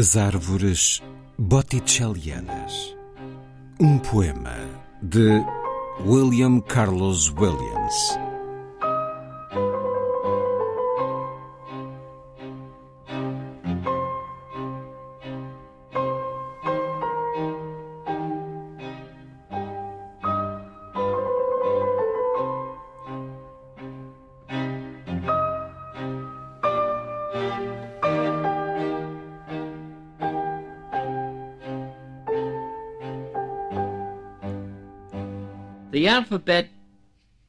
As árvores botticellianas. Um poema de William Carlos Williams. The alphabet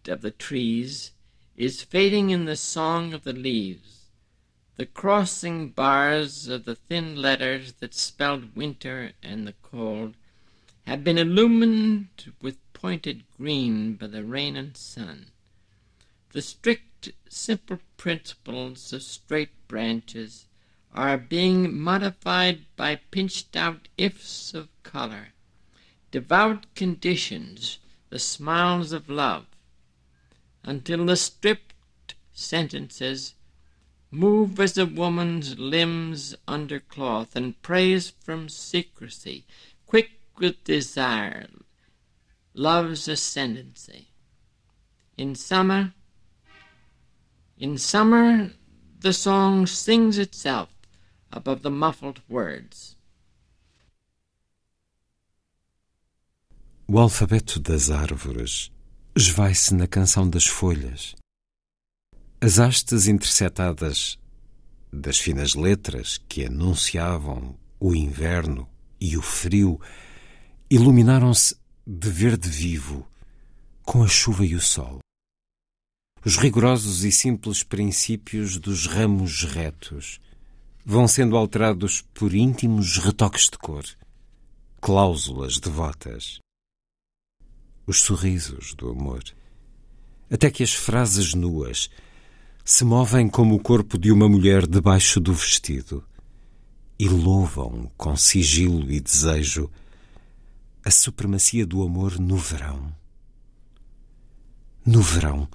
of the trees is fading in the song of the leaves. The crossing bars of the thin letters that spelled winter and the cold have been illumined with pointed green by the rain and sun. The strict, simple principles of straight branches are being modified by pinched out ifs of color, devout conditions the smiles of love, until the stripped sentences move as a woman's limbs under cloth, and praise from secrecy, quick with desire, love's ascendancy. In summer, in summer, the song sings itself above the muffled words. O alfabeto das árvores esvai-se na canção das folhas. As hastes intersetadas das finas letras que anunciavam o inverno e o frio iluminaram-se de verde vivo com a chuva e o sol. Os rigorosos e simples princípios dos ramos retos vão sendo alterados por íntimos retoques de cor, cláusulas devotas os sorrisos do amor, até que as frases nuas se movem como o corpo de uma mulher debaixo do vestido e louvam com sigilo e desejo a supremacia do amor no verão. No verão,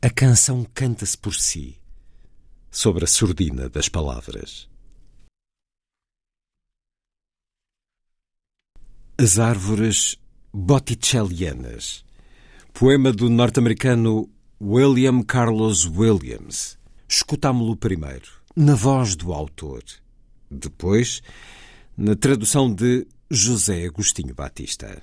a canção canta-se por si, sobre a surdina das palavras. As árvores Botticellianas, poema do norte-americano William Carlos Williams. Escutámo-lo primeiro, na voz do autor, depois, na tradução de José Agostinho Batista.